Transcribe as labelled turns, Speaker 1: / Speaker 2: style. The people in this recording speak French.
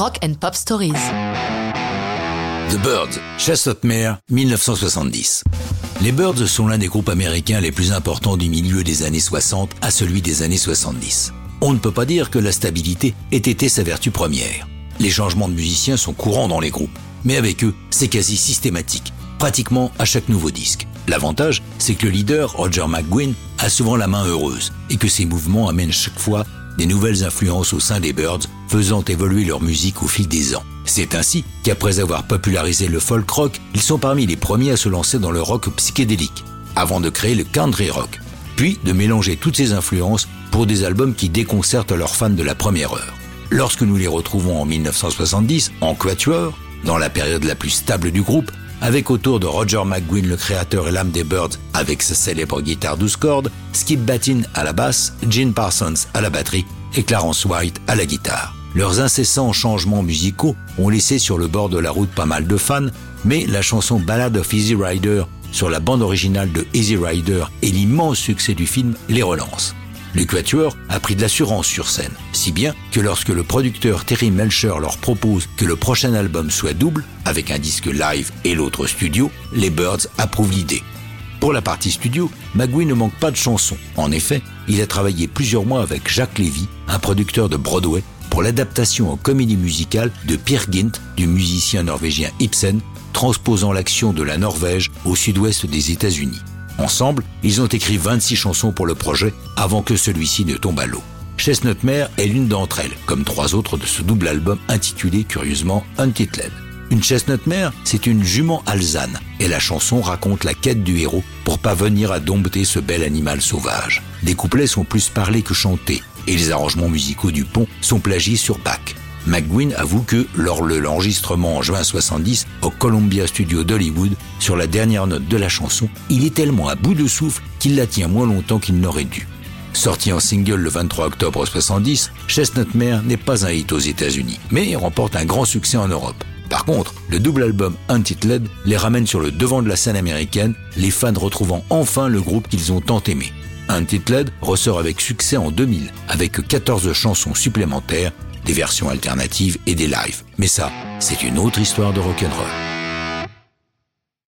Speaker 1: Rock and Pop Stories.
Speaker 2: The Birds, Chestnut Mare, 1970. Les Birds sont l'un des groupes américains les plus importants du milieu des années 60 à celui des années 70. On ne peut pas dire que la stabilité ait été sa vertu première. Les changements de musiciens sont courants dans les groupes, mais avec eux, c'est quasi systématique, pratiquement à chaque nouveau disque. L'avantage, c'est que le leader, Roger McGuinn, a souvent la main heureuse et que ses mouvements amènent chaque fois des nouvelles influences au sein des Birds, faisant évoluer leur musique au fil des ans. C'est ainsi qu'après avoir popularisé le folk rock, ils sont parmi les premiers à se lancer dans le rock psychédélique, avant de créer le country rock, puis de mélanger toutes ces influences pour des albums qui déconcertent leurs fans de la première heure. Lorsque nous les retrouvons en 1970, en Quatuor, dans la période la plus stable du groupe, avec autour de Roger McGuinn, le créateur et l'âme des Birds, avec sa célèbre guitare 12 cordes, Skip Batin à la basse, Gene Parsons à la batterie et Clarence White à la guitare. Leurs incessants changements musicaux ont laissé sur le bord de la route pas mal de fans, mais la chanson Ballad of Easy Rider sur la bande originale de Easy Rider et l'immense succès du film les relance. Le Quatuor a pris de l'assurance sur scène, si bien que lorsque le producteur Terry Melcher leur propose que le prochain album soit double, avec un disque live et l'autre studio, les Birds approuvent l'idée. Pour la partie studio, McGuinn ne manque pas de chansons. En effet, il a travaillé plusieurs mois avec Jacques Lévy, un producteur de Broadway, pour l'adaptation en comédie musicale de Peer Gynt du musicien norvégien Ibsen, transposant l'action de la Norvège au sud-ouest des États-Unis. Ensemble, ils ont écrit 26 chansons pour le projet avant que celui-ci ne tombe à l'eau. Chestnut Mare est l'une d'entre elles, comme trois autres de ce double album intitulé curieusement Untitled. Une Chestnut Mare, c'est une jument alzane, et la chanson raconte la quête du héros pour parvenir à dompter ce bel animal sauvage. Les couplets sont plus parlés que chantés, et les arrangements musicaux du pont sont plagiés sur Bach. McGuinn avoue que, lors de l'enregistrement en juin 70 au Columbia Studio d'Hollywood, sur la dernière note de la chanson, il est tellement à bout de souffle qu'il la tient moins longtemps qu'il n'aurait dû. Sorti en single le 23 octobre 70, Chestnut Mare n'est pas un hit aux États-Unis, mais remporte un grand succès en Europe. Par contre, le double album Untitled les ramène sur le devant de la scène américaine, les fans retrouvant enfin le groupe qu'ils ont tant aimé. Untitled ressort avec succès en 2000, avec 14 chansons supplémentaires des versions alternatives et des lives. Mais ça, c'est une autre histoire de rock'n'roll.